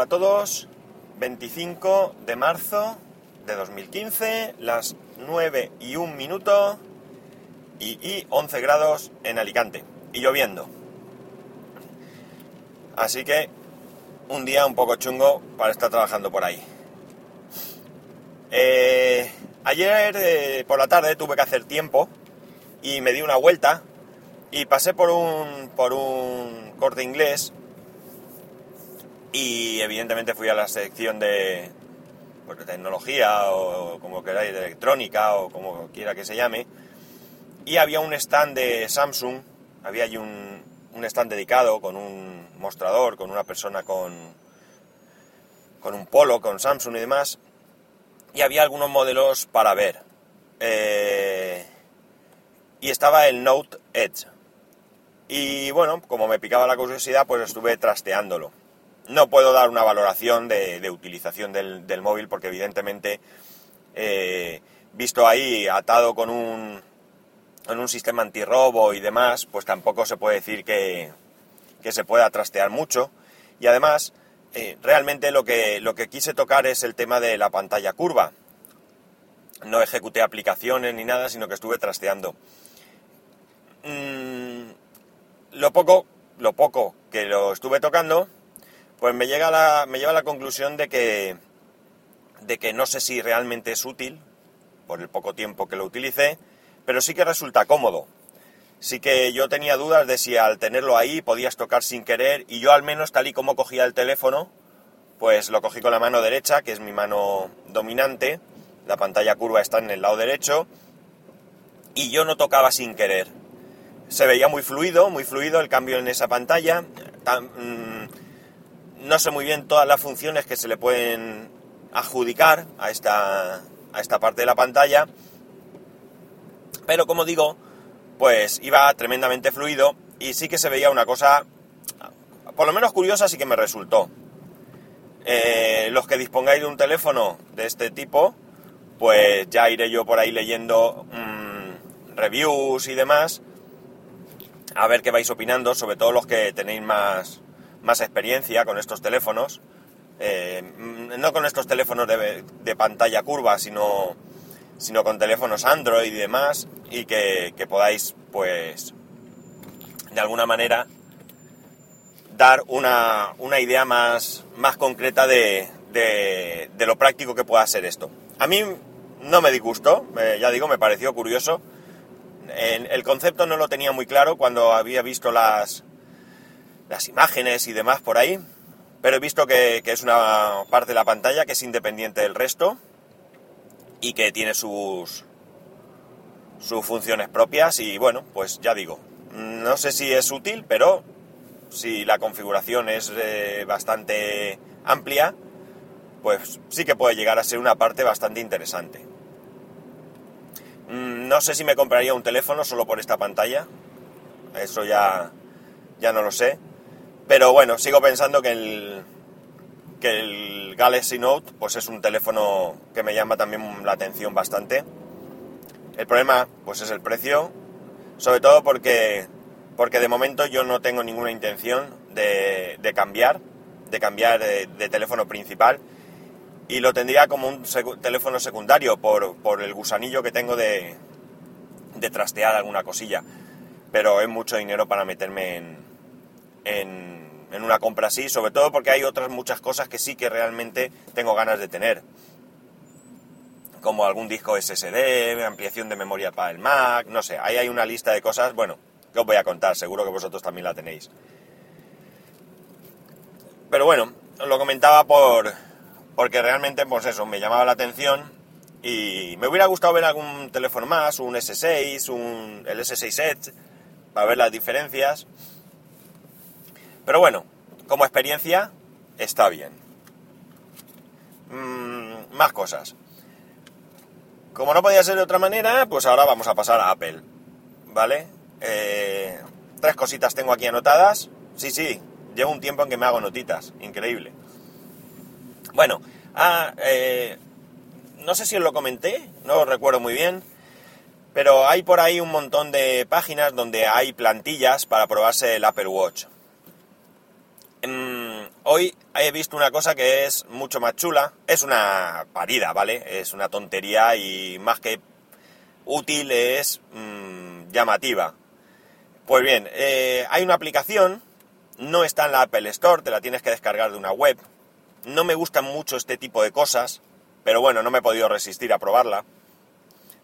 Hola a todos. 25 de marzo de 2015, las 9 y 1 minuto y, y 11 grados en Alicante y lloviendo. Así que un día un poco chungo para estar trabajando por ahí. Eh, ayer eh, por la tarde tuve que hacer tiempo y me di una vuelta y pasé por un, por un corte inglés y evidentemente fui a la sección de, tecnología o como queráis, de electrónica o como quiera que se llame. Y había un stand de Samsung, había allí un, un stand dedicado con un mostrador, con una persona con, con un polo, con Samsung y demás. Y había algunos modelos para ver. Eh, y estaba el Note Edge. Y bueno, como me picaba la curiosidad, pues estuve trasteándolo. No puedo dar una valoración de, de utilización del, móvil porque evidentemente, eh, visto ahí atado con un, con un sistema antirrobo y demás, pues tampoco se puede decir que, que se pueda trastear mucho. Y además, eh, realmente lo que, lo que quise tocar es el tema de la pantalla curva. No ejecuté aplicaciones ni nada, sino que estuve trasteando. Mm, lo poco, lo poco que lo estuve tocando, pues me llega me lleva a la conclusión de que, de que no sé si realmente es útil, por el poco tiempo que lo utilicé, pero sí que resulta cómodo. Sí que yo tenía dudas de si al tenerlo ahí podías tocar sin querer y yo al menos tal y como cogía el teléfono, pues lo cogí con la mano derecha, que es mi mano dominante, la pantalla curva está en el lado derecho y yo no tocaba sin querer. Se veía muy fluido, muy fluido el cambio en esa pantalla. No sé muy bien todas las funciones que se le pueden adjudicar a esta, a esta parte de la pantalla, pero como digo, pues iba tremendamente fluido y sí que se veía una cosa, por lo menos curiosa, sí que me resultó. Eh, los que dispongáis de un teléfono de este tipo, pues ya iré yo por ahí leyendo mmm, reviews y demás, a ver qué vais opinando, sobre todo los que tenéis más, más experiencia con estos teléfonos. Eh, no con estos teléfonos de, pantalla curva, sino sino con teléfonos Android y demás, y que, podáis, pues, de alguna manera, dar una, una idea más, más concreta de, de, lo práctico que pueda ser esto. A mí no me disgustó, eh, ya digo, me pareció curioso. El concepto no lo tenía muy claro cuando había visto las, las imágenes y demás por ahí, pero he visto que, es una parte de la pantalla que es independiente del resto y que tiene sus, sus funciones propias y bueno, pues ya digo, no sé si es útil, pero si la configuración es eh, bastante amplia, pues sí que puede llegar a ser una parte bastante interesante. Mm, no sé si me compraría un teléfono solo por esta pantalla, eso ya, ya no lo sé, pero bueno, sigo pensando que el, que el Galaxy Note pues es un teléfono que me llama también la atención bastante. El problema pues es el precio, sobre todo porque, porque de momento yo no tengo ninguna intención de, de cambiar, de cambiar de, de, teléfono principal y lo tendría como un teléfono secundario por, por, el gusanillo que tengo de, de trastear alguna cosilla. Pero es mucho dinero para meterme en, en una compra así, sobre todo porque hay otras muchas cosas que sí que realmente tengo ganas de tener. Como algún disco SSD, ampliación de memoria para el Mac, no sé, ahí hay una lista de cosas, bueno, que os voy a contar, seguro que vosotros también la tenéis. Pero bueno, os lo comentaba por porque realmente, pues eso, me llamaba la atención y me hubiera gustado ver algún teléfono más, un S6, un, el S6 Edge, para ver las diferencias. Pero bueno, como experiencia está bien. Mm, más cosas. Como no podía ser de otra manera, pues ahora vamos a pasar a Apple. ¿Vale? Eh, tres cositas tengo aquí anotadas. Sí, sí, llevo un tiempo en que me hago notitas. Increíble. Bueno, ah, eh, no sé si os lo comenté, no lo recuerdo muy bien. Pero hay por ahí un montón de páginas donde hay plantillas para probarse el Apple Watch. Hoy he visto una cosa que es mucho más chula. Es una parida, ¿vale? Es una tontería y más que útil es mmm, llamativa. Pues bien, eh, hay una aplicación, no está en la Apple Store, te la tienes que descargar de una web. No me gustan mucho este tipo de cosas, pero bueno, no me he podido resistir a probarla,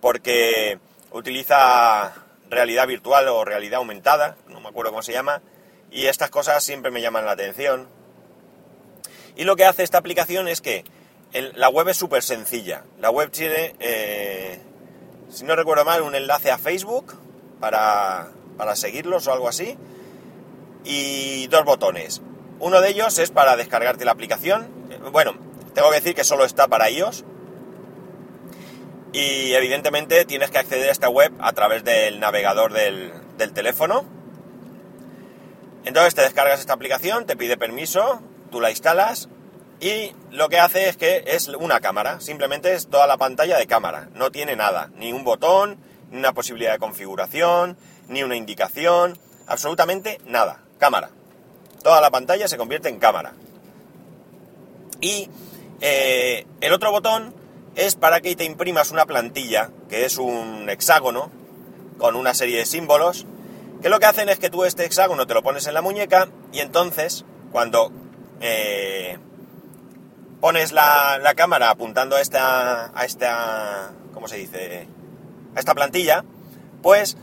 porque utiliza realidad virtual o realidad aumentada, no me acuerdo cómo se llama, y estas cosas siempre me llaman la atención. Y lo que hace esta aplicación es que la web es súper sencilla. La web tiene, eh, si no recuerdo mal, un enlace a Facebook para, para seguirlos o algo así, y dos botones. Uno de ellos es para descargarte la aplicación. Bueno, tengo que decir que solo está para iOS. Y evidentemente tienes que acceder a esta web a través del navegador del, del teléfono. Entonces te descargas esta aplicación, te pide permiso, tú la instalas y lo que hace es que es una cámara, simplemente es toda la pantalla de cámara, no tiene nada, ni un botón, ni una posibilidad de configuración, ni una indicación, absolutamente nada, cámara. Toda la pantalla se convierte en cámara. Y eh, el otro botón es para que te imprimas una plantilla, que es un hexágono, con una serie de símbolos, que lo que hacen es que tú este hexágono te lo pones en la muñeca y entonces cuando eh, pones la, cámara apuntando a esta, a esta, ¿cómo se dice? A esta plantilla, pues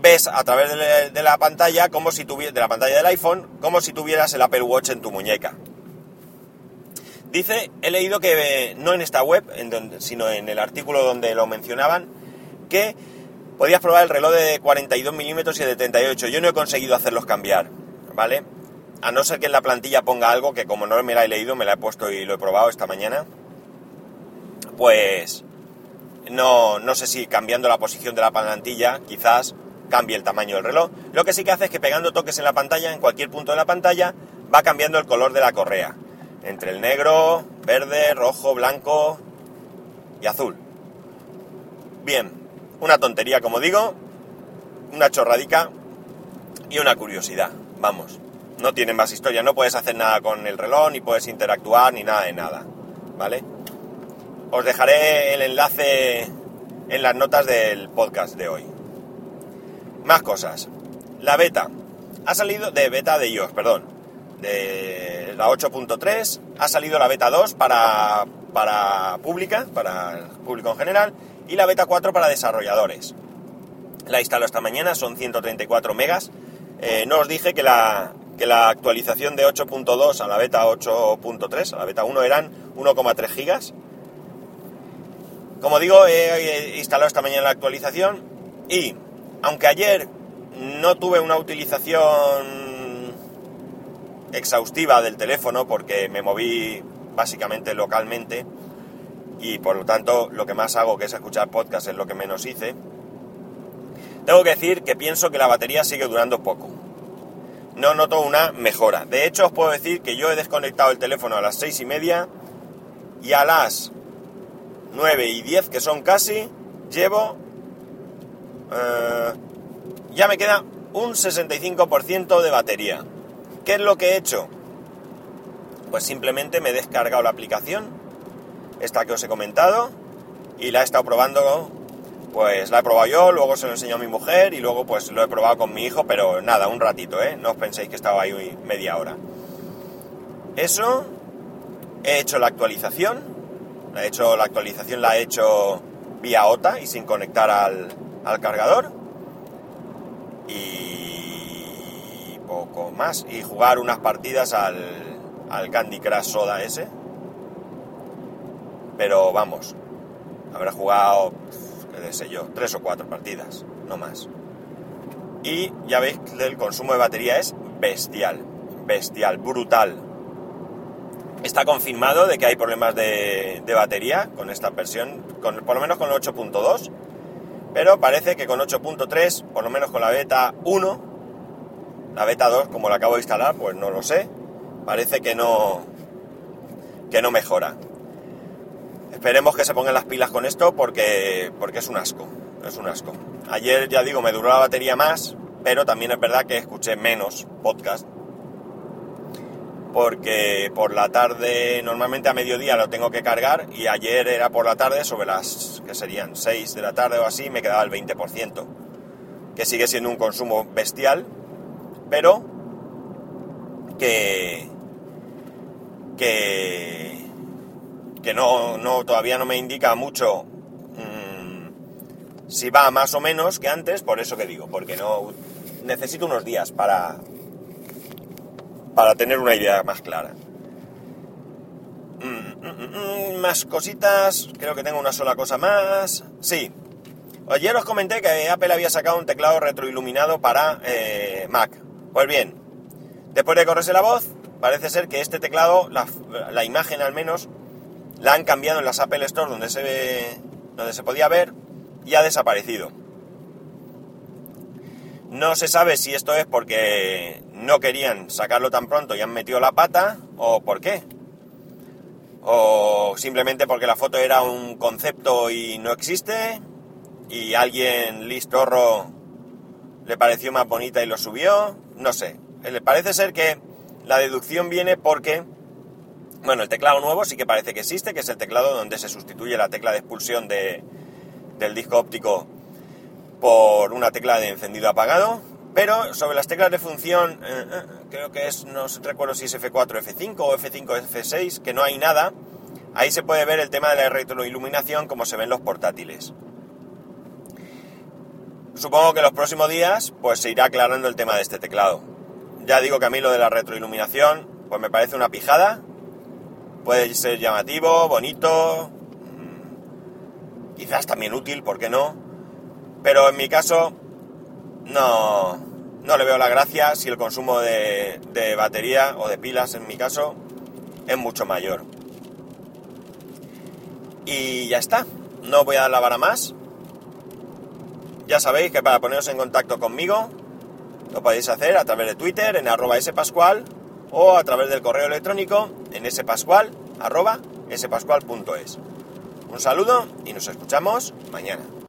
ves a través de, la pantalla como si de la pantalla del iPhone como si tuvieras el Apple Watch en tu muñeca. Dice, he leído que no en esta web, sino en el artículo donde lo mencionaban, que podías probar el reloj de 42 milímetros y de 38. Yo no he conseguido hacerlos cambiar, ¿vale? A no ser que en la plantilla ponga algo que como no me la he leído, me la he puesto y lo he probado esta mañana. Pues no, no sé si cambiando la posición de la plantilla quizás cambie el tamaño del reloj. Lo que sí que hace es que pegando toques en la pantalla, en cualquier punto de la pantalla, va cambiando el color de la correa entre el negro, verde, rojo, blanco y azul. Bien, una tontería como digo, una chorradica y una curiosidad, vamos. No tiene más historia, no puedes hacer nada con el reloj, ni puedes interactuar, ni nada de nada, ¿vale? Os dejaré el enlace en las notas del podcast de hoy. Más cosas. La beta. Ha salido de beta de iOS, perdón de la 8.3, ha salido la beta 2 para, para pública, para el público en general, y la beta 4 para desarrolladores. La instalado esta mañana, son 134 megas. Eh, no os dije que la, que la actualización de 8.2 a la beta 8.3, a la beta 1 eran 1,3 gigas. Como digo, he instalado esta mañana la actualización y, aunque ayer no tuve una utilización exhaustiva del teléfono porque me moví básicamente localmente y por lo tanto lo que más hago que es escuchar podcast es lo que menos hice. Tengo que decir que pienso que la batería sigue durando poco. No noto una mejora. De hecho os puedo decir que yo he desconectado el teléfono a las seis y media y a las 9 y 10 que son casi llevo... Eh, ya me queda un 65% de batería. ¿Qué es lo que he hecho? Pues simplemente me he descargado la aplicación, esta que os he comentado, y la he estado probando, pues la he probado yo, luego se lo enseñó a mi mujer y luego pues lo he probado con mi hijo, pero nada, un ratito, ¿eh? No os penséis que estaba ahí media hora. Eso, he hecho la actualización, la, he hecho, la actualización la he hecho vía OTA y sin conectar al, al cargador. Y poco más y jugar unas partidas al, al Candy Crush Soda ese. Pero vamos, habrá jugado, qué sé yo, tres o cuatro partidas, no más. Y ya veis que el consumo de batería es bestial, bestial, brutal. Está confirmado de que hay problemas de, batería con esta versión, con, por lo menos con el 8.2, pero parece que con 8.3, por lo menos con la beta 1, la beta 2, como la acabo de instalar, pues no lo sé. Parece que no, que no mejora. Esperemos que se pongan las pilas con esto porque, porque es un asco. Es un asco. Ayer, ya digo, me duró la batería más, pero también es verdad que escuché menos podcast. porque por la tarde, normalmente a mediodía lo tengo que cargar y ayer era por la tarde sobre las que serían 6 de la tarde o así, me quedaba el 20%, que sigue siendo un consumo bestial, pero que que que no, no todavía no me indica mucho mmm, si va más o menos que antes, por eso que digo, porque no necesito unos días para para tener una idea más clara. Mm, mm, mm, más cositas, creo que tengo una sola cosa más. Sí, ayer os comenté que Apple había sacado un teclado retroiluminado para eh, Mac. Pues bien, después de correrse la voz, parece ser que este teclado, la, la, imagen al menos, la han cambiado en las Apple Store donde se, donde se podía ver y ha desaparecido. No se sabe si esto es porque no querían sacarlo tan pronto y han metido la pata o por qué. O simplemente porque la foto era un concepto y no existe y alguien listorro le pareció más bonita y lo subió. No sé. Le parece ser que la deducción viene porque, bueno, el teclado nuevo sí que parece que existe, que es el teclado donde se sustituye la tecla de expulsión de, del disco óptico por una tecla de encendido apagado, pero sobre las teclas de función, eh, eh, creo que es, no recuerdo si es F4, F5 o F5, F6, que no hay nada, ahí se puede ver el tema de la retroiluminación como se ven los portátiles. Supongo que los próximos días pues se irá aclarando el tema de este teclado. Ya digo que a mí lo de la retroiluminación pues me parece una pijada, puede ser llamativo, bonito, mm, quizás también útil, ¿por qué no? Pero en mi caso, no, no le veo la gracia si el consumo de, de batería o de pilas, en mi caso, es mucho mayor. Y ya está, no voy a dar la vara más. Ya sabéis que para poneros en contacto conmigo lo podéis hacer a través de Twitter en arroba spascual o a través del correo electrónico en spascual.es. Un saludo y nos escuchamos mañana.